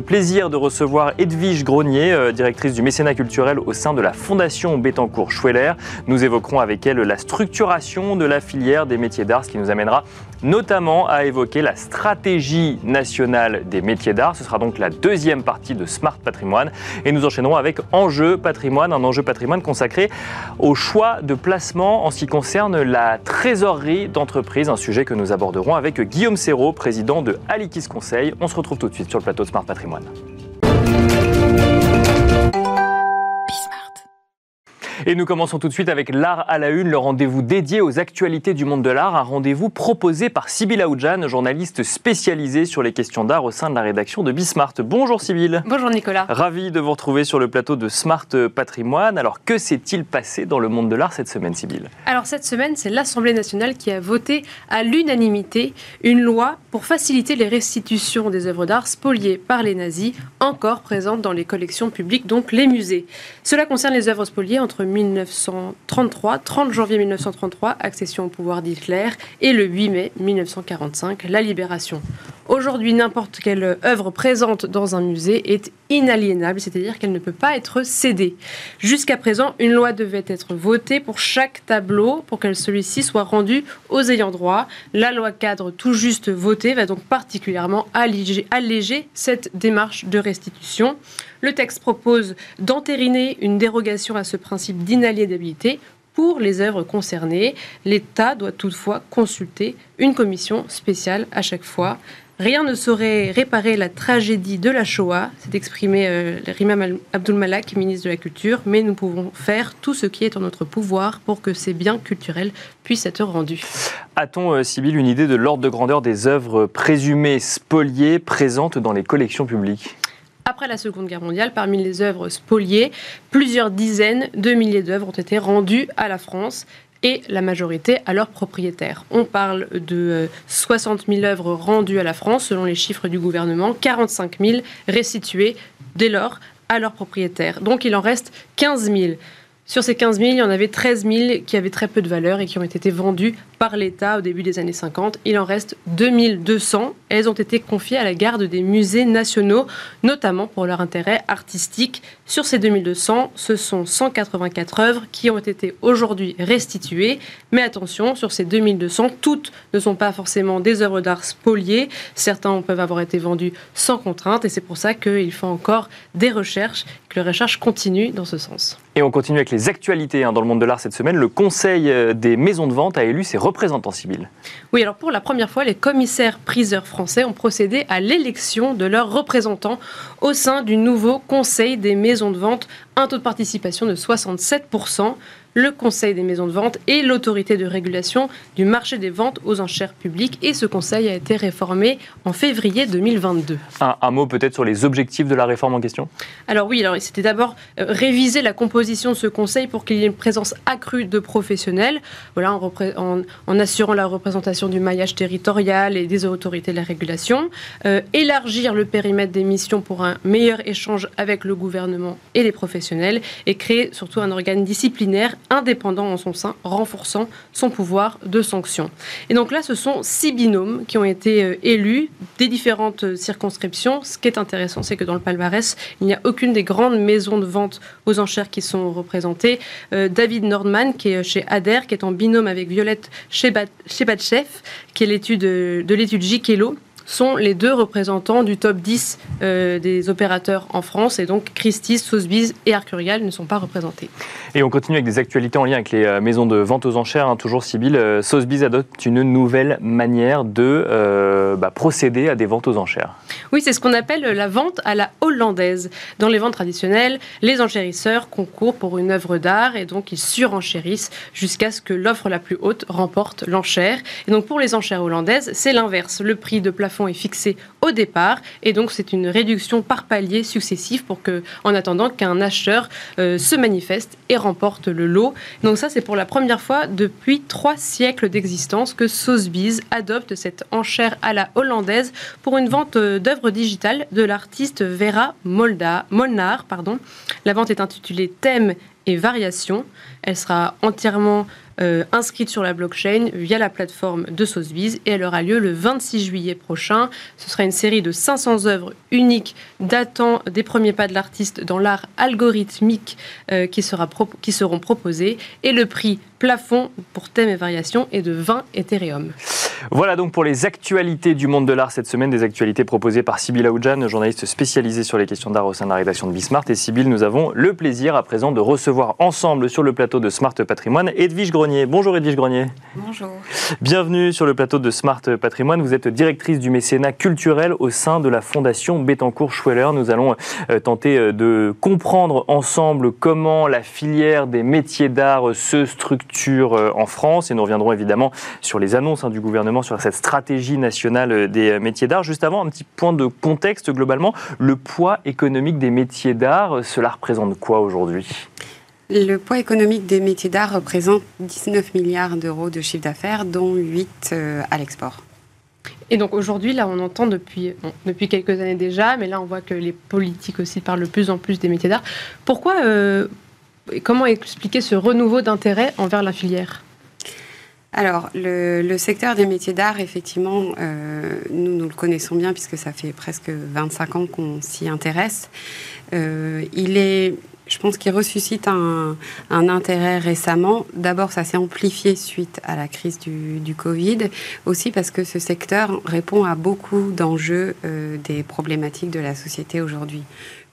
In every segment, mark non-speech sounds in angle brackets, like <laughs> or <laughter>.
plaisir de recevoir Edwige Grenier, euh, directrice du mécénat culturel au sein de la Fondation Bettencourt-Schweller. Nous évoquerons avec elle la structuration de la filière des métiers d'art, ce qui nous amènera notamment à évoquer la stratégie nationale des métiers d'art. Ce sera donc la deuxième partie de Smart Patrimoine. Et nous enchaînerons avec Enjeu Patrimoine, un enjeu patrimoine consacré au choix de placement en ce qui concerne la trésorerie d'entreprise, un sujet que nous aborderons avec Guillaume Serrault, président de Alikis Conseil. On se retrouve tout de suite sur le plateau de Smart Patrimoine. 얼 마? Et nous commençons tout de suite avec l'art à la une, le rendez-vous dédié aux actualités du monde de l'art, un rendez-vous proposé par Sybille Aoudjan, journaliste spécialisée sur les questions d'art au sein de la rédaction de Bismart. Bonjour Sybille. Bonjour Nicolas. Ravi de vous retrouver sur le plateau de Smart Patrimoine. Alors que s'est-il passé dans le monde de l'art cette semaine Sybille Alors cette semaine, c'est l'Assemblée nationale qui a voté à l'unanimité une loi pour faciliter les restitutions des œuvres d'art spoliées par les nazis encore présentes dans les collections publiques, donc les musées. Cela concerne les œuvres spoliées entre 1933, 30 janvier 1933, accession au pouvoir d'Hitler, et le 8 mai 1945, la libération. Aujourd'hui, n'importe quelle œuvre présente dans un musée est inaliénable, c'est-à-dire qu'elle ne peut pas être cédée. Jusqu'à présent, une loi devait être votée pour chaque tableau pour que celui-ci soit rendu aux ayants droit. La loi cadre tout juste votée va donc particulièrement alléger, alléger cette démarche de restitution. Le texte propose d'entériner une dérogation à ce principe d'inaliénabilité pour les œuvres concernées. L'État doit toutefois consulter une commission spéciale à chaque fois. Rien ne saurait réparer la tragédie de la Shoah, s'est exprimé euh, Rima Abdul Malak, ministre de la Culture, mais nous pouvons faire tout ce qui est en notre pouvoir pour que ces biens culturels puissent être rendus. A-t-on, euh, Sybille, une idée de l'ordre de grandeur des œuvres présumées spoliées présentes dans les collections publiques? Après la Seconde Guerre mondiale, parmi les œuvres spoliées, plusieurs dizaines de milliers d'œuvres ont été rendues à la France et la majorité à leurs propriétaires. On parle de 60 euh, 000 œuvres rendues à la France, selon les chiffres du gouvernement, 45 000 restituées dès lors à leurs propriétaires. Donc il en reste 15 000. Sur ces 15 000, il y en avait 13 000 qui avaient très peu de valeur et qui ont été vendus par l'État au début des années 50. Il en reste 2200. Elles ont été confiées à la garde des musées nationaux, notamment pour leur intérêt artistique. Sur ces 2200, ce sont 184 œuvres qui ont été aujourd'hui restituées. Mais attention, sur ces 2200, toutes ne sont pas forcément des œuvres d'art spoliées. Certains peuvent avoir été vendus sans contrainte et c'est pour ça qu'il faut encore des recherches, que les recherches continuent dans ce sens. Et on continue avec les actualités hein, dans le monde de l'art cette semaine. Le Conseil euh, des maisons de vente a élu ses Oui, alors pour la première fois, les commissaires priseurs français ont procédé à l'élection de leurs représentants au sein du nouveau Conseil des maisons de vente, un taux de participation de 67% le Conseil des maisons de vente et l'autorité de régulation du marché des ventes aux enchères publiques. Et ce conseil a été réformé en février 2022. Un, mot peut-être sur les objectifs de la réforme en question? Alors oui, alors c'était d'abord euh, réviser la composition de ce conseil pour qu'il y ait une présence accrue de professionnels, voilà, en, en, assurant la représentation du maillage territorial et des autorités de la régulation, euh, élargir le périmètre des missions pour un meilleur échange avec le gouvernement et les professionnels, et créer surtout un organe disciplinaire indépendant en son sein, renforçant son pouvoir de sanction. Et donc là, ce sont six binômes qui ont été euh, élus des différentes euh, circonscriptions. Ce qui est intéressant, c'est que dans le palmarès, il n'y a aucune des grandes maisons de vente aux enchères qui sont représentées. Euh, David Nordman, qui est chez Ader, qui est en binôme avec Violette Chebatchev, qui est l'étude de l'étude Jikelo, sont les deux représentants du top 10 euh, des opérateurs en France. Et donc Christie's, Sotheby's et Arcurial ne sont pas représentés. Et on continue avec des actualités en lien avec les euh, maisons de vente aux enchères. Hein, toujours Sibyl, euh, Sotheby's adopte une nouvelle manière de bah, procéder à des ventes aux enchères. Oui, c'est ce qu'on appelle la vente à la hollandaise. Dans les ventes traditionnelles, les enchérisseurs concourent pour une œuvre d'art et donc ils surenchérissent jusqu'à ce que l'offre la plus haute remporte l'enchère. Et donc pour les enchères hollandaises, c'est l'inverse. Le prix de plafond est fixé au départ. Et donc, c'est une réduction par palier successif pour que, en attendant qu'un acheteur euh, se manifeste et remporte le lot. Donc, ça, c'est pour la première fois depuis trois siècles d'existence que Sotheby's adopte cette enchère à la hollandaise pour une vente euh, d'œuvres digitales de l'artiste Vera Molda, Molnar. Pardon. La vente est intitulée Thème et Variation. Elle sera entièrement euh, inscrite sur la blockchain via la plateforme de Sotheby's et elle aura lieu le 26 juillet prochain. Ce sera une série de 500 œuvres uniques datant des premiers pas de l'artiste dans l'art algorithmique euh, qui, sera qui seront proposées et le prix plafond pour thème et variation est de 20 Ethereum. Voilà donc pour les actualités du monde de l'art cette semaine, des actualités proposées par Sybille Aoudjan, journaliste spécialisée sur les questions d'art au sein de la rédaction de Bismart. Et Sybille, nous avons le plaisir à présent de recevoir ensemble sur le plateau de Smart Patrimoine Edwige Grenier. Bonjour Edwige Grenier. Bonjour. Bienvenue sur le plateau de Smart Patrimoine. Vous êtes directrice du mécénat culturel au sein de la fondation Bettencourt-Schweller. Nous allons euh, tenter euh, de comprendre ensemble comment la filière des métiers d'art se structure euh, en France et nous reviendrons évidemment sur les annonces hein, du gouvernement sur cette stratégie nationale des métiers d'art. Juste avant, un petit point de contexte globalement. Le poids économique des métiers d'art, cela représente quoi aujourd'hui? Le poids économique des métiers d'art représente 19 milliards d'euros de chiffre d'affaires, dont 8 euh, à l'export. Et donc aujourd'hui, là, on entend depuis, depuis quelques années déjà, mais là, on voit que les politiques aussi parlent de plus en plus des métiers d'art. Pourquoi, euh, comment expliquer ce renouveau d'intérêt envers la filière? Alors, le, secteur des métiers d'art, effectivement, euh, nous, nous le connaissons bien puisque ça fait presque 25 ans qu'on s'y intéresse. Euh, il est, je pense qu'il ressuscite un, intérêt récemment. D'abord, ça s'est amplifié suite à la crise du, Covid, aussi parce que ce secteur répond à beaucoup d'enjeux euh, des problématiques de la société aujourd'hui.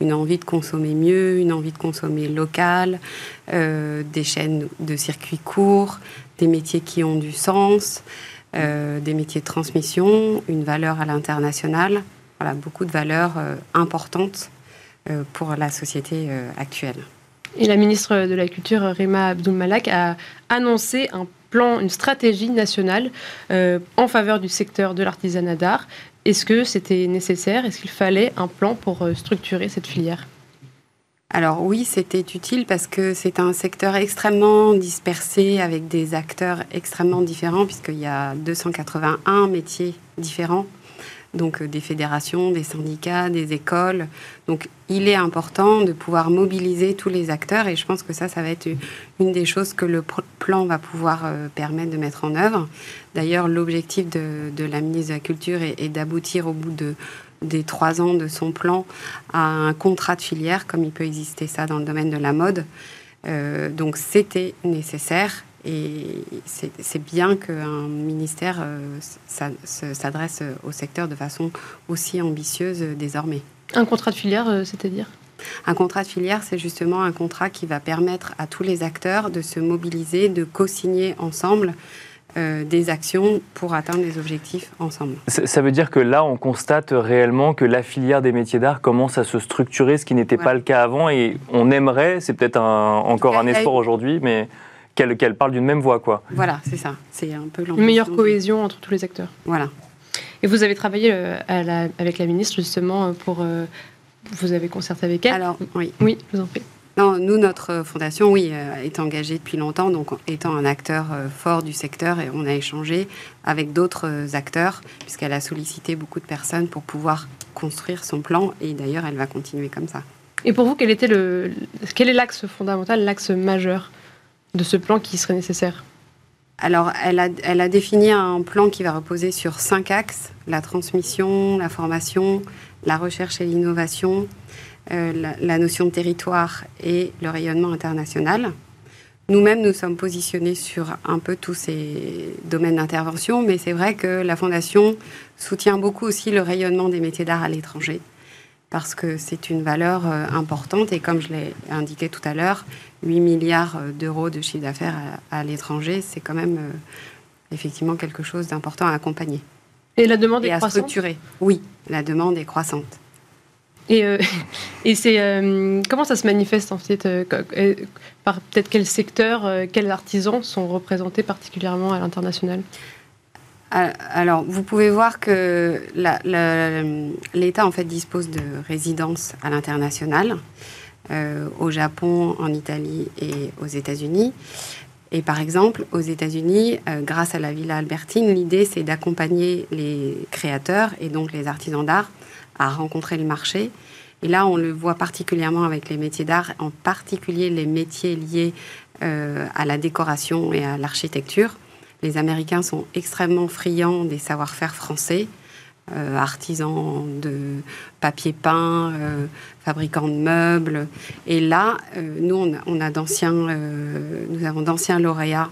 Une envie de consommer mieux, une envie de consommer local, des chaînes de circuits courts, des métiers qui ont du sens, euh, des métiers de transmission, une valeur à l'international, voilà, beaucoup de valeurs euh, importantes euh, pour la société actuelle. Et la ministre de la Culture, Rima Abdul-Malak, a annoncé un plan, une stratégie nationale en faveur du secteur de l'artisanat d'art. Est-ce que c'était nécessaire? Est-ce qu'il fallait un plan pour structurer cette filière? Alors oui, c'était utile parce que c'est un secteur extrêmement dispersé avec des acteurs extrêmement différents puisqu'il y a 281 métiers différents, donc euh, des fédérations, des syndicats, des écoles. Donc il est important de pouvoir mobiliser tous les acteurs et je pense que ça, ça va être une des choses que le plan va pouvoir euh, permettre de mettre en œuvre. D'ailleurs, l'objectif de, la ministre de la Culture est d'aboutir au bout de des trois ans de son plan à un contrat de filière, comme il peut exister ça dans le domaine de la mode. Euh, donc c'était nécessaire et c'est bien qu'un ministère euh, s'adresse au secteur de façon aussi ambitieuse désormais. Un contrat de filière, euh, c'est-à-dire? Un contrat de filière, c'est justement un contrat qui va permettre à tous les acteurs de se mobiliser, de co-signer ensemble euh, des actions pour atteindre des objectifs ensemble. Ça veut dire que là, on constate réellement que la filière des métiers d'art commence à se structurer, ce qui n'était pas le cas avant, et on aimerait, c'est peut-être encore un espoir aujourd'hui, mais qu'elle parle d'une même voix, quoi. Voilà, c'est ça. C'est un peu Une meilleure cohésion entre tous les acteurs. Voilà. Et vous avez travaillé euh, avec la ministre justement pour. Euh, vous avez concerté avec elle Alors, oui. Oui, je vous en prie. Non, nous, notre fondation, oui, euh, est engagée depuis longtemps, donc étant un acteur euh, fort du secteur, et on a échangé avec d'autres euh, acteurs, puisqu'elle a sollicité beaucoup de personnes pour pouvoir construire son plan, et d'ailleurs, elle va continuer comme ça. Et pour vous, quel, était le, quel est l'axe fondamental, l'axe majeur? De ce plan qui serait nécessaire alors, elle a, défini un plan qui va reposer sur cinq axes la transmission, la formation, la recherche et l'innovation, euh, la, notion de territoire et le rayonnement international. Nous-mêmes, nous sommes positionnés sur un peu tous ces domaines d'intervention, mais c'est vrai que la Fondation soutient beaucoup aussi le rayonnement des métiers d'art à l'étranger, parce que c'est une valeur euh, importante, et comme je l'ai indiqué tout à l'heure, 8 milliards euh, d'euros de chiffre d'affaires à, l'étranger, c'est quand même effectivement quelque chose d'important à accompagner. Et la demande est croissante? structurer. Oui, la demande est croissante. Et, euh, <laughs> et c'est euh, comment ça se manifeste en fait euh, Par peut-être quel secteur, quels artisans sont représentés particulièrement à l'international? Alors, vous pouvez voir que l'État en fait dispose de résidences à l'international, euh, au Japon, en Italie et aux États-Unis. Et par exemple, aux États-Unis, euh, grâce à la Villa Albertine, l'idée c'est d'accompagner les créateurs et donc les artisans d'art à rencontrer le marché. Et là, on le voit particulièrement avec les métiers d'art, en particulier les métiers liés euh, à la décoration et à l'architecture. Les Américains sont extrêmement friands des savoir-faire français. Euh, artisans de papier peint, euh, fabricants de meubles. Et là, euh, nous, on a, d'anciens, nous avons d'anciens lauréats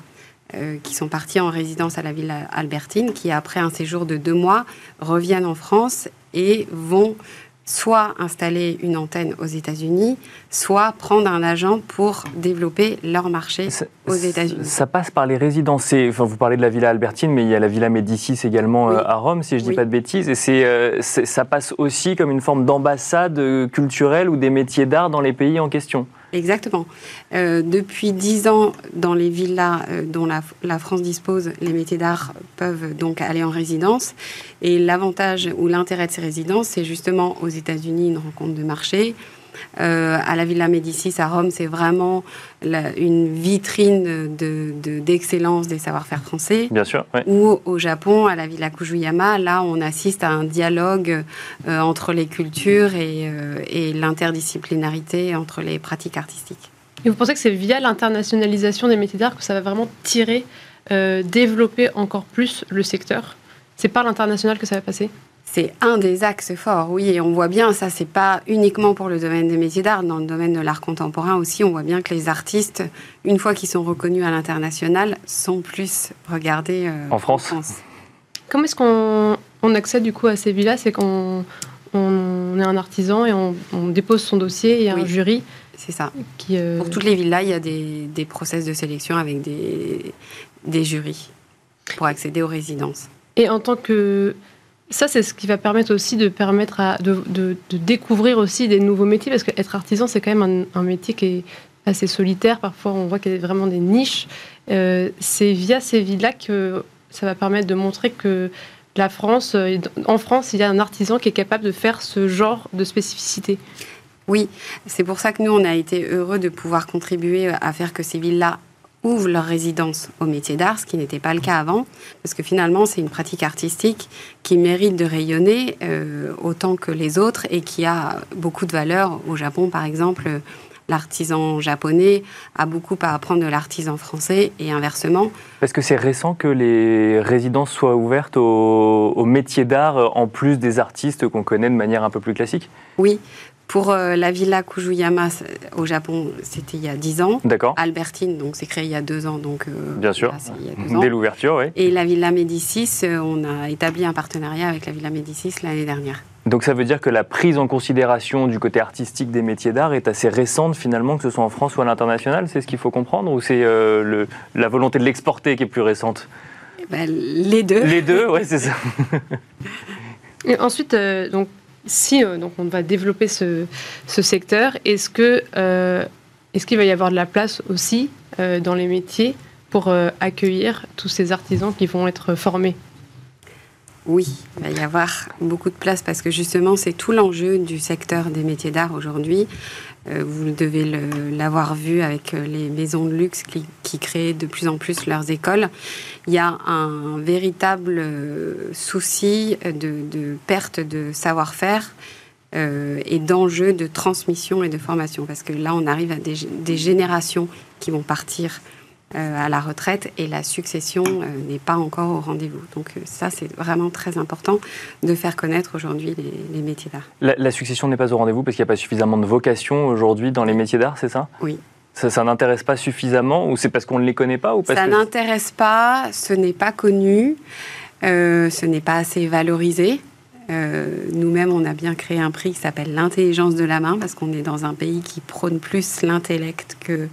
qui sont partis en résidence à la ville Albertine, qui après un séjour de deux mois reviennent en France et vont soit installer une antenne aux États-Unis, soit prendre un agent pour développer leur marché aux États-Unis. Ça passe par les résidences. Enfin, vous parlez de la Villa Albertine, mais il y a la Villa Médicis également euh, à Rome, si je ne dis pas de bêtises. Et euh, c'est, ça passe aussi comme une forme d'ambassade euh, culturelle ou des métiers d'art dans les pays en question. Exactement. Euh, depuis dix ans, dans les villas euh, dont la, France dispose, les métiers d'art peuvent donc aller en résidence. Et l'avantage ou l'intérêt de ces résidences, c'est justement aux États-Unis une rencontre de marché, euh, à la Villa Médicis à Rome, c'est vraiment une vitrine d'excellence de, des savoir-faire français. Bien sûr. Ou au Japon, à la Villa Kujuyama, là, on assiste à un dialogue euh, entre les cultures et, euh, et l'interdisciplinarité entre les pratiques artistiques. Et vous pensez que c'est via l'internationalisation des métiers d'art que ça va vraiment tirer, développer encore plus le secteur? C'est par l'international que ça va passer? C'est un des axes forts, oui, et on voit bien, ça c'est pas uniquement pour le domaine des métiers d'art, dans le domaine de l'art contemporain aussi, on voit bien que les artistes, une fois qu'ils sont reconnus à l'international, sont plus regardés euh, en, France. Comment est-ce qu'on accède du coup à ces villas C'est qu'on on est un artisan et on, dépose son dossier, il y a un jury. C'est ça. Qui, euh, Pour toutes les villas, il y a des, des process de sélection avec des, des jurys pour accéder aux résidences. Et en tant que ça, c'est ce qui va permettre aussi de permettre à, de, découvrir aussi des nouveaux métiers, parce qu'être artisan, c'est quand même un, métier qui est assez solitaire. Parfois, on voit qu'il y a vraiment des niches. Euh, c'est via ces villes-là que ça va permettre de montrer que la France, euh, en France, il y a un artisan qui est capable de faire ce genre de spécificité. Oui, c'est pour ça que nous, on a été heureux de pouvoir contribuer à faire que ces villes-là ouvrent leur résidence au métier d'art, ce qui n'était pas le cas avant, parce que finalement c'est une pratique artistique qui mérite de rayonner euh, autant que les autres et qui a beaucoup de valeur. Au Japon, par exemple, l'artisan japonais a beaucoup à apprendre de l'artisan français et inversement. Est-ce que c'est récent que les résidences soient ouvertes au, au métier d'art en plus des artistes qu'on connaît de manière un peu plus classique? Oui, pour euh, la villa Kujuyama au Japon, c'était il y a 10 ans. D'accord. Albertine, donc c'est créé il y a 2 ans. Donc, euh, Bien sûr. Dès l'ouverture, oui. Et la villa Médicis, euh, on a établi un partenariat avec la villa Médicis l'année dernière. Donc ça veut dire que la prise en considération du côté artistique des métiers d'art est assez récente finalement, que ce soit en France ou à l'international, c'est ce qu'il faut comprendre Ou c'est la volonté de l'exporter qui est plus récente? Eh ben, Les deux. Les deux, oui, c'est ça. <laughs> Et ensuite, donc, si euh, donc on va développer ce, secteur, euh, est-ce qu'il va y avoir de la place aussi euh, dans les métiers pour accueillir tous ces artisans qui vont être formés? Oui, il va y avoir beaucoup de place parce que justement, c'est tout l'enjeu du secteur des métiers d'art aujourd'hui. Euh, vous devez l'avoir vu avec euh, les maisons de luxe qui, créent de plus en plus leurs écoles. Il y a un véritable euh, souci de, perte de savoir-faire et d'enjeux de transmission et de formation. Parce que là, on arrive à des générations qui vont partir à la retraite et la succession euh, n'est pas encore au rendez-vous. Donc euh, ça, c'est vraiment très important de faire connaître aujourd'hui les, métiers d'art. La, succession n'est pas au rendez-vous parce qu'il n'y a pas suffisamment de vocation aujourd'hui dans les métiers d'art, c'est ça? Oui. Ça, n'intéresse pas suffisamment ou c'est parce qu'on ne les connaît pas ou parce Ça n'intéresse pas, ce n'est pas connu, ce n'est pas assez valorisé. Nous-mêmes, on a bien créé un prix qui s'appelle l'intelligence de la main parce qu'on est dans un pays qui prône plus l'intellect que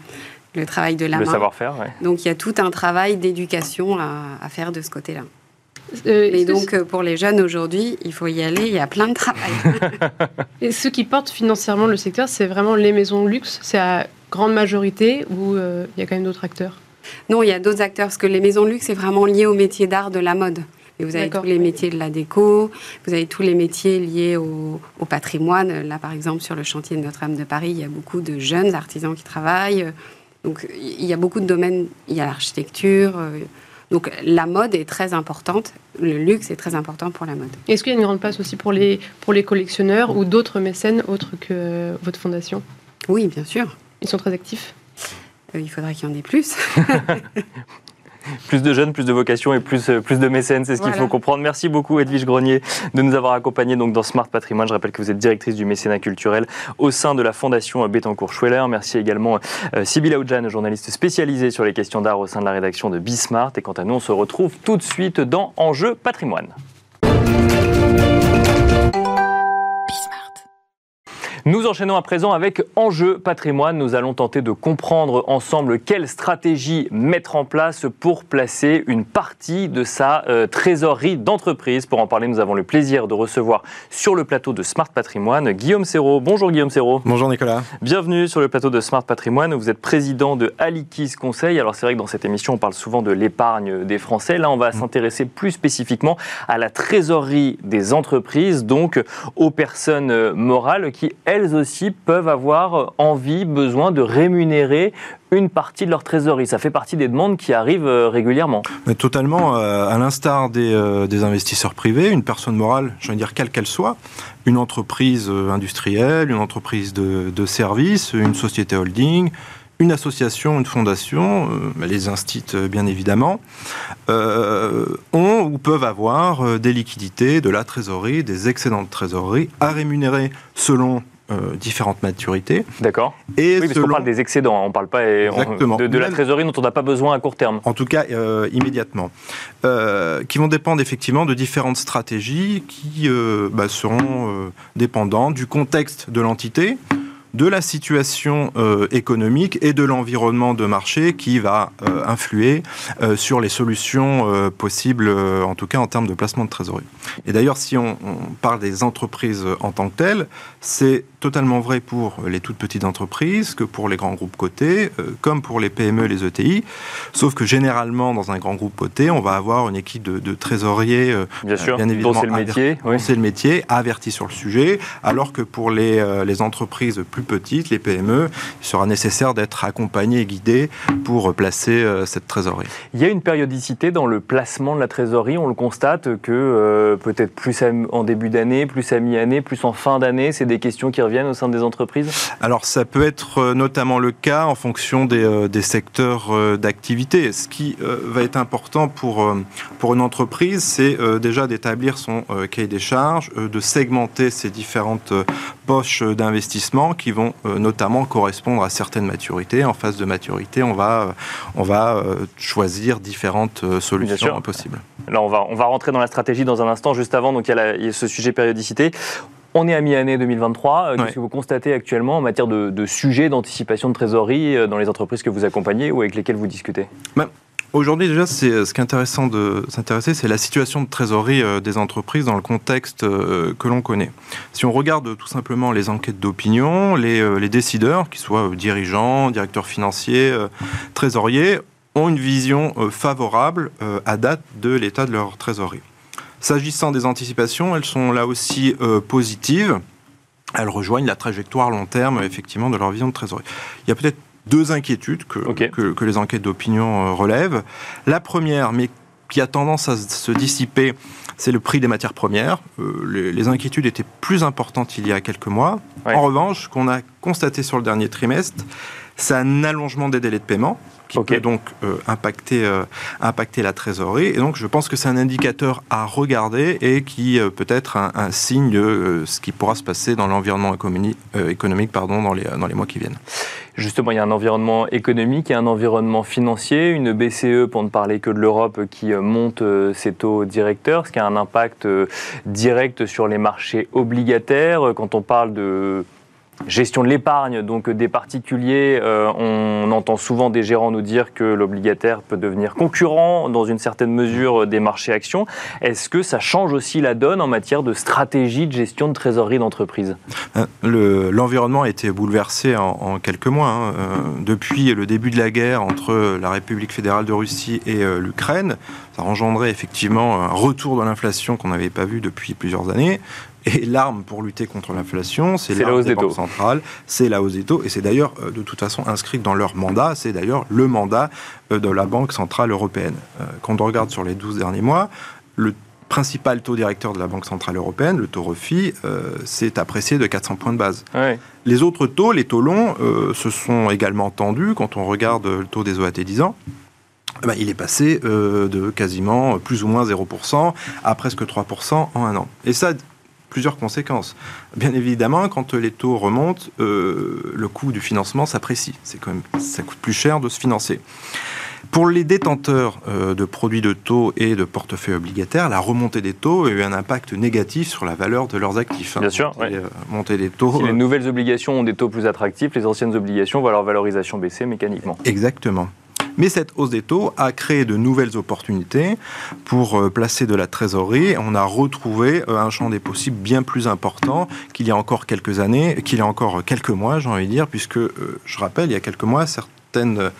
le travail de la main. Le savoir-faire, oui. Donc il y a tout un travail d'éducation à, faire de ce côté-là. Euh, et donc, euh, pour les jeunes aujourd'hui, il faut y aller, il y a plein de travail. <laughs> et ce qui porte financièrement le secteur, c'est vraiment les maisons de luxe C'est à grande majorité ou euh, il y a quand même d'autres acteurs? Non, il y a d'autres acteurs, parce que les maisons de luxe, c'est vraiment lié au métier d'art de la mode. Et vous avez tous les métiers de la déco, vous avez tous les métiers liés au, patrimoine. Là, par exemple, sur le chantier de Notre-Dame de Paris, il y a beaucoup de jeunes artisans qui travaillent. Donc, il y a beaucoup de domaines. Il y a l'architecture. Euh, donc, la mode est très importante. Le luxe est très important pour la mode. Est-ce qu'il y a une grande place aussi pour les, pour les collectionneurs ou d'autres mécènes autres que votre fondation? Oui, bien sûr. Ils sont très actifs? Euh, Il faudrait qu'il y en ait plus. <laughs> <laughs> plus de jeunes, plus de vocations et plus, euh, plus de mécènes, c'est ce qu'il faut comprendre. Merci beaucoup Edwige Grenier de nous avoir accompagnés donc, dans Smart Patrimoine. Je rappelle que vous êtes directrice du mécénat culturel au sein de la Fondation Bettencourt-Schweller. Merci également euh, Sybille Aoudjan, journaliste spécialisée sur les questions d'art au sein de la rédaction de Bismart. Et quant à nous, on se retrouve tout de suite dans Enjeu Patrimoine. Nous enchaînons à présent avec Enjeu patrimoine. Nous allons tenter de comprendre ensemble quelle stratégie mettre en place pour placer une partie de sa euh, trésorerie d'entreprise. Pour en parler, nous avons le plaisir de recevoir sur le plateau de Smart Patrimoine Guillaume Serrault. Bonjour Guillaume Serrault. Bonjour Nicolas. Bienvenue sur le plateau de Smart Patrimoine. Vous êtes président de Alikis Conseil. Alors c'est vrai que dans cette émission, on parle souvent de l'épargne des Français. Là, on va mm. s'intéresser plus spécifiquement à la trésorerie des entreprises, donc aux personnes euh, morales qui, elles aussi peuvent avoir envie, besoin de rémunérer une partie de leur trésorerie. Ça fait partie des demandes qui arrivent euh, régulièrement. Mais totalement, euh, à l'instar euh, des, investisseurs privés, une personne morale, je veux dire quelle qu'elle soit, une entreprise industrielle, une entreprise de, de services, une société holding, une association, une fondation, euh, les instits euh, bien évidemment, euh, ont ou peuvent avoir des liquidités, de la trésorerie, des excédents de trésorerie à rémunérer selon différentes maturités. D'accord. Et oui, parce qu'on parle des excédents, on ne parle pas de, la trésorerie dont on n'a pas besoin à court terme. En tout cas, immédiatement. qui vont dépendre effectivement de différentes stratégies qui bah, seront dépendantes du contexte de l'entité, de la situation euh, économique et de l'environnement de marché qui va euh, influer euh, sur les solutions possibles, en tout cas en termes de placement de trésorerie. Et d'ailleurs, si on, parle des entreprises en tant que telles, c'est totalement vrai pour les toutes petites entreprises que pour les grands groupes cotés, comme pour les PME et les ETI, sauf que généralement, dans un grand groupe coté, on va avoir une équipe de, de trésoriers, bien, sûr, bien évidemment, c'est le métier, c'est le métier, averti sur le sujet, alors que pour les, les entreprises plus petites, les PME, il sera nécessaire d'être accompagné et guidé pour placer euh, cette trésorerie. Il y a une périodicité dans le placement de la trésorerie. On le constate que euh, peut-être plus en début d'année, plus à mi-année, plus en fin d'année, c'est des questions qui reviennent au sein des entreprises Alors ça peut être euh, notamment le cas en fonction des, des secteurs d'activité. Ce qui va être important pour, pour une entreprise, c'est déjà d'établir son cahier des charges, de segmenter ses différentes poches d'investissement qui vont euh, notamment correspondre à certaines maturités. En phase de maturité, on va, euh, on va euh, choisir différentes solutions possibles. Là, on va, on va rentrer dans la stratégie dans un instant. Juste avant, donc, il, y a ce sujet périodicité. On est à mi-année 2023. Qu'est-ce que vous constatez actuellement en matière de, sujets d'anticipation de trésorerie dans les entreprises que vous accompagnez ou avec lesquelles vous discutez? Ben, Aujourd'hui, déjà, c'est ce qui est intéressant de s'intéresser, c'est la situation de trésorerie euh, des entreprises dans le contexte euh, que l'on connaît. Si on regarde tout simplement les enquêtes d'opinion, les, euh, les, décideurs, qu'ils soient dirigeants, directeurs financiers, trésoriers, ont une vision favorable à date de l'état de leur trésorerie. S'agissant des anticipations, elles sont là aussi positives. Elles rejoignent la trajectoire long terme, effectivement, de leur vision de trésorerie. Il y a peut-être deux inquiétudes que, que, les enquêtes d'opinion euh, relèvent. La première, mais qui a tendance à se dissiper, c'est le prix des matières premières. Euh, les, inquiétudes étaient plus importantes il y a quelques mois. En revanche, ce qu'on a constaté sur le dernier trimestre, c'est un allongement des délais de paiement qui peut donc euh, impacter, euh, impacter la trésorerie. Et donc, je pense que c'est un indicateur à regarder et qui euh, peut être un, signe de ce qui pourra se passer dans l'environnement économique, économique pardon, dans, les, dans les mois qui viennent. Justement, il y a un environnement économique et un environnement financier, une BCE, pour ne parler que de l'Europe, qui monte ses taux directeurs, ce qui a un impact direct sur les marchés obligataires. Quand on parle de Gestion de l'épargne, donc des particuliers. Euh, on entend souvent des gérants nous dire que l'obligataire peut devenir concurrent dans une certaine mesure des marchés actions. Est-ce que ça change aussi la donne en matière de stratégie de gestion de trésorerie d'entreprise? Euh, L'environnement a été bouleversé en, quelques mois. Hein. Euh, depuis le début de la guerre entre la République fédérale de Russie et l'Ukraine, ça a engendré effectivement un retour de l'inflation qu'on n'avait pas vu depuis plusieurs années. Et l'arme pour lutter contre l'inflation, c'est la hausse des, centrales, c'est la hausse des taux, et c'est d'ailleurs euh, de toute façon inscrit dans leur mandat, c'est d'ailleurs le mandat euh, de la Banque Centrale Européenne. Euh, quand on regarde sur les 12 derniers mois, le principal taux directeur de la Banque Centrale Européenne, le taux REFI, s'est apprécié de 400 points de base. Les autres taux, les taux longs, se sont également tendus quand on regarde le taux des OAT 10 ans. Eh ben, il est passé de quasiment plus ou moins 0% à presque 3% en un an. Et ça, plusieurs conséquences. Bien évidemment, quand les taux remontent, euh, le coût du financement s'apprécie. C'est quand même, ça coûte plus cher de se financer. Pour les détenteurs euh, de produits de taux et de portefeuilles obligataires, la remontée des taux a eu un impact négatif sur la valeur de leurs actifs. Hein. Bien sûr. Monter des taux. Si les nouvelles obligations ont des taux plus attractifs, les anciennes obligations voient leur valorisation baisser mécaniquement. Exactement. Mais cette hausse des taux a créé de nouvelles opportunités pour euh, placer de la trésorerie. On a retrouvé euh, un champ des possibles bien plus important qu'il y a encore quelques années, qu'il y a encore quelques mois, j'ai envie de dire, puisque, euh, je rappelle, il y a quelques mois, certaines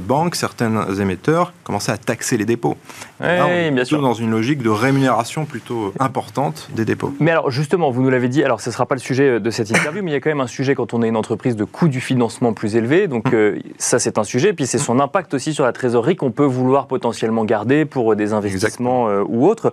banques, certains émetteurs commençaient à taxer les dépôts. Oui, bien sûr. dans une logique de rémunération plutôt importante des dépôts. Mais alors justement, vous nous l'avez dit, alors ce ne sera pas le sujet de cette interview, mais il y a quand même un sujet quand on est une entreprise de coût du financement plus élevé. Donc euh, ça c'est un sujet, puis c'est son impact aussi sur la trésorerie qu'on peut vouloir potentiellement garder pour des investissements euh, ou autres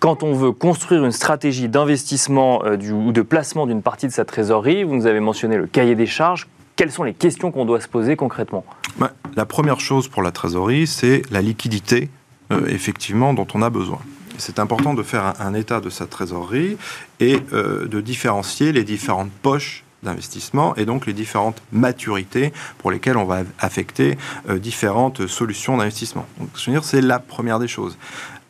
quand on veut construire une stratégie d'investissement ou de placement d'une partie de sa trésorerie, vous nous avez mentionné le cahier des charges. Quelles sont les questions qu'on doit se poser concrètement bah, La première chose pour la trésorerie, c'est la liquidité, euh, effectivement, dont on a besoin. C'est important de faire un, état de sa trésorerie et euh, de différencier les différentes poches d'investissement et donc les différentes maturités pour lesquelles on va affecter euh, différentes solutions d'investissement. C'est la première des choses.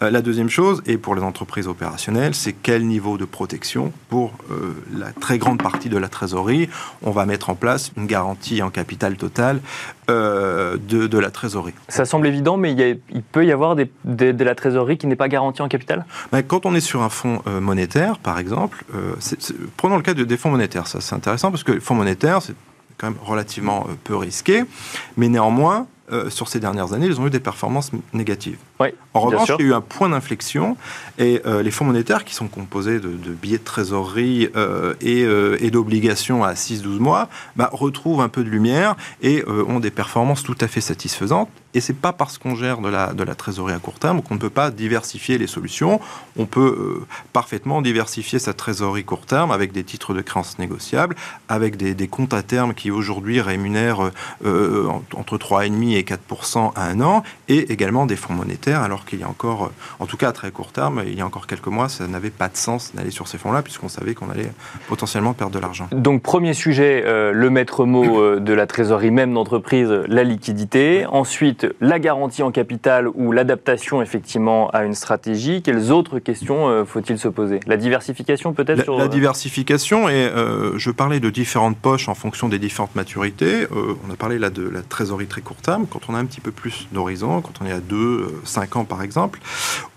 Euh, la deuxième chose, et pour les entreprises opérationnelles, c'est quel niveau de protection pour euh, la très grande partie de la trésorerie. On va mettre en place une garantie en capital total euh, de, la trésorerie. Ça semble évident, mais il, peut y avoir de la trésorerie qui n'est pas garantie en capital? Ben, Quand on est sur un fonds monétaire, par exemple, prenons le cas de, des fonds monétaires. Ça, c'est intéressant parce que les fonds monétaires, c'est quand même relativement peu risqué, mais néanmoins, sur ces dernières années, ils ont eu des performances négatives. En revanche, il y a eu un point d'inflexion et euh, les fonds monétaires, qui sont composés de, billets de trésorerie euh, et, d'obligations à 6-12 mois, bah, retrouvent un peu de lumière et ont des performances tout à fait satisfaisantes. Et c'est pas parce qu'on gère de la, de la trésorerie à court terme qu'on ne peut pas diversifier les solutions. On peut parfaitement diversifier sa trésorerie court terme avec des titres de créances négociables, avec des, des comptes à terme qui aujourd'hui rémunèrent entre 3,5 et 4% à un an, et également des fonds monétaires, alors qu'il y a encore, en tout cas à très court terme, il y a encore quelques mois, ça n'avait pas de sens d'aller sur ces fonds-là, puisqu'on savait qu'on allait potentiellement perdre de l'argent. Donc premier sujet, euh, le maître mot euh, de la trésorerie même d'entreprise, la liquidité. Ensuite, la garantie en capital ou l'adaptation effectivement à une stratégie. Quelles autres questions euh, faut-il se poser? La diversification peut-être La, la diversification, et je parlais de différentes poches en fonction des différentes maturités. on a parlé là de la trésorerie très court terme quand on a un petit peu plus d'horizon, quand on est à 2, 5 euh, ans par exemple.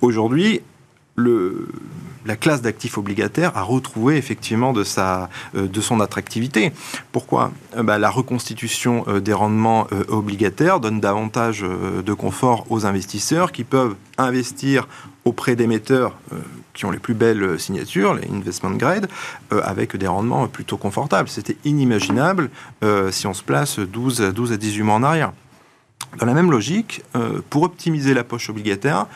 Aujourd'hui, le, la classe d'actifs obligataires a retrouvé effectivement de, sa, euh, de son attractivité. Pourquoi? Euh, bah, La reconstitution des rendements obligataires donne davantage de confort aux investisseurs qui peuvent investir auprès d'émetteurs qui ont les plus belles signatures, les investment grade, avec des rendements plutôt confortables. C'était inimaginable si on se place 12, 12 à 18 mois en arrière. Dans la même logique, euh, pour optimiser la poche obligataire,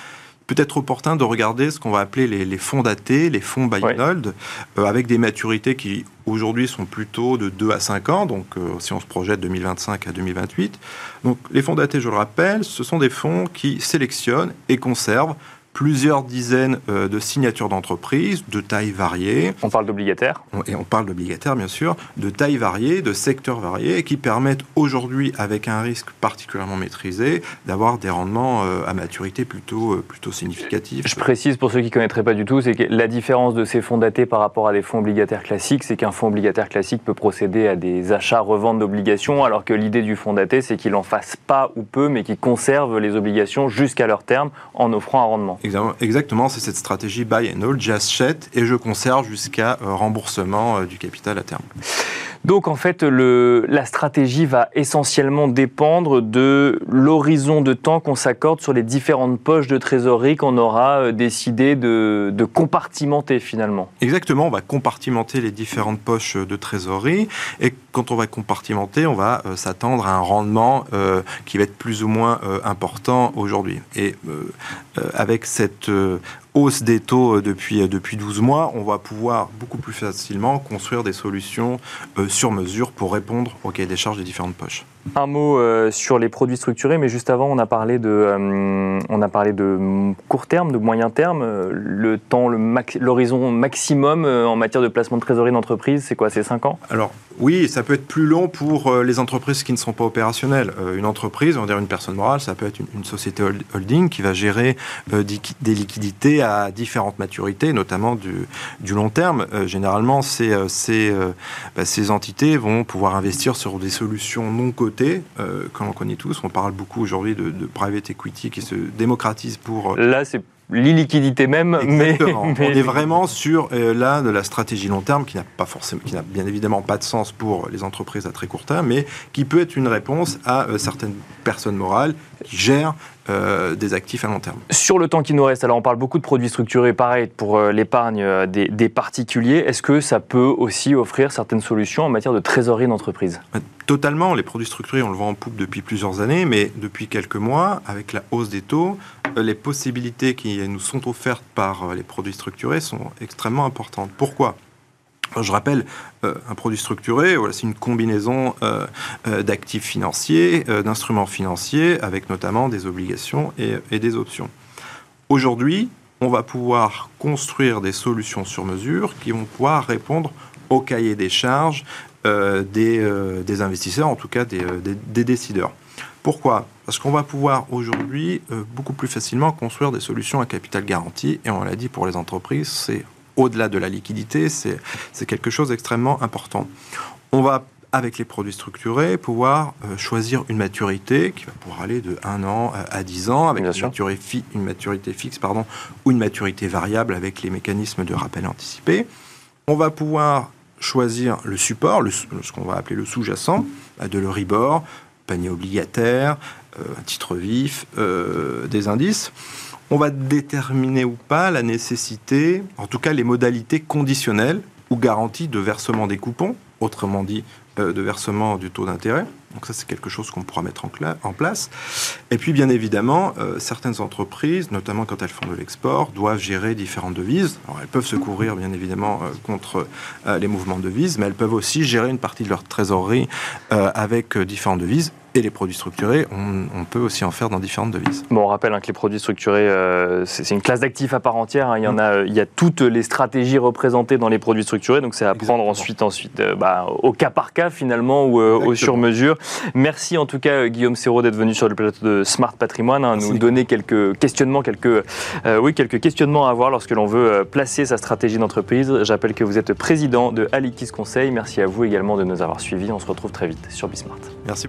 peut-être opportun de regarder ce qu'on va appeler les, fonds datés, les fonds buy and hold, euh, avec des maturités qui aujourd'hui sont plutôt de 2 à 5 ans, donc euh, si on se projette 2025 à 2028. Donc les fonds datés, je le rappelle, ce sont des fonds qui sélectionnent et conservent plusieurs dizaines euh, de signatures d'entreprises de tailles variées. On parle d'obligataires Et on parle d'obligataires, bien sûr, de tailles variées, de secteurs variés, qui permettent aujourd'hui, avec un risque particulièrement maîtrisé, d'avoir des rendements euh, à maturité plutôt, euh, plutôt significatifs. Je précise pour ceux qui ne connaîtraient pas du tout, c'est que la différence de ces fonds datés par rapport à des fonds obligataires classiques, c'est qu'un fonds obligataire classique peut procéder à des achats-reventes d'obligations, alors que l'idée du fonds daté, c'est qu'il en fasse pas ou peu, mais qu'il conserve les obligations jusqu'à leur terme en offrant un rendement. Exactement, c'est cette stratégie buy and hold, j'achète et je conserve jusqu'à euh, remboursement euh, du capital à terme. Donc en fait, la stratégie va essentiellement dépendre de l'horizon de temps qu'on s'accorde sur les différentes poches de trésorerie qu'on aura euh, décidé de, compartimenter finalement. Exactement, on va compartimenter les différentes poches de trésorerie et quand on va compartimenter, on va euh, s'attendre à un rendement euh, qui va être plus ou moins euh, important aujourd'hui. Et euh, avec cette hausse des taux euh, depuis, euh, depuis 12 mois, on va pouvoir beaucoup plus facilement construire des solutions euh, sur mesure pour répondre au cahier des charges des différentes poches. Un mot euh, sur les produits structurés, mais juste avant, on a parlé de, euh, on a parlé de court terme, de moyen terme. Le temps, l'horizon maximum en matière de placement de trésorerie d'entreprise, c'est quoi? C'est 5 ans? Alors, oui, ça peut être plus long pour les entreprises qui ne sont pas opérationnelles. Une entreprise, on va dire une personne morale, ça peut être une, société holding qui va gérer des liquidités à différentes maturités, notamment du, long terme. Euh, généralement, ces, euh, bah, ces, entités vont pouvoir investir sur des solutions non cotées, euh, comme on connaît tous. On parle beaucoup aujourd'hui de, de, private equity qui se démocratise pour... Là, c'est l'illiquidité même, mais, <laughs> mais, on est vraiment sur euh, là de la stratégie long terme qui n'a pas forcément, qui n'a bien évidemment pas de sens pour les entreprises à très court terme, mais qui peut être une réponse à euh, certaines personnes morales qui gèrent euh, des actifs à long terme. Sur le temps qui nous reste, alors on parle beaucoup de produits structurés, pareil pour euh, l'épargne euh, des, des, particuliers. Est-ce que ça peut aussi offrir certaines solutions en matière de trésorerie d'entreprise? Totalement. Les produits structurés, on le voit en poupe depuis plusieurs années, mais depuis quelques mois, avec la hausse des taux, les possibilités qui nous sont offertes par les produits structurés sont extrêmement importantes. Pourquoi? Je rappelle, euh, un produit structuré, c'est une combinaison euh, euh, d'actifs financiers, d'instruments financiers, avec notamment des obligations et, des options. Aujourd'hui, on va pouvoir construire des solutions sur mesure qui vont pouvoir répondre au cahier des charges des, investisseurs, en tout cas des, décideurs. Pourquoi? Parce qu'on va pouvoir aujourd'hui beaucoup plus facilement construire des solutions à capital garanti, et on l'a dit pour les entreprises, c'est au-delà de la liquidité, c'est quelque chose d'extrêmement important. On va, avec les produits structurés, pouvoir euh, choisir une maturité qui va pouvoir aller de 1 an à 10 ans, avec une maturité, une maturité, fixe pardon, ou une maturité variable avec les mécanismes de rappel anticipé. On va pouvoir choisir le support, le, ce qu'on va appeler le sous-jacent, de l'Euribor, panier obligataire, euh, un titre vif, euh, des indices on va déterminer ou pas la nécessité, en tout cas les modalités conditionnelles ou garanties de versement des coupons, autrement dit euh, de versement du taux d'intérêt. Donc ça, c'est quelque chose qu'on pourra mettre en, place. Et puis, bien évidemment, euh, certaines entreprises, notamment quand elles font de l'export, doivent gérer différentes devises. Elles peuvent se couvrir, bien évidemment, euh, contre les mouvements de devises, mais elles peuvent aussi gérer une partie de leur trésorerie avec différentes devises. Et les produits structurés, on, on, peut aussi en faire dans différentes devises. Bon, on rappelle hein, que les produits structurés, euh, c'est une classe d'actifs à part entière. Hein. Il, y en a, il y a toutes les stratégies représentées dans les produits structurés. Donc, c'est à Exactement. prendre ensuite, ensuite euh, bah, au cas par cas, finalement, ou euh, au sur-mesure. Merci en tout cas, Guillaume Serrault, d'être venu sur le plateau de Smart Patrimoine, hein, nous donner quelques questionnements, quelques, oui, quelques questionnements à avoir lorsque l'on veut placer sa stratégie d'entreprise. J'appelle que vous êtes président de Alikis Conseil. Merci à vous également de nous avoir suivis. On se retrouve très vite sur Bismart. Merci.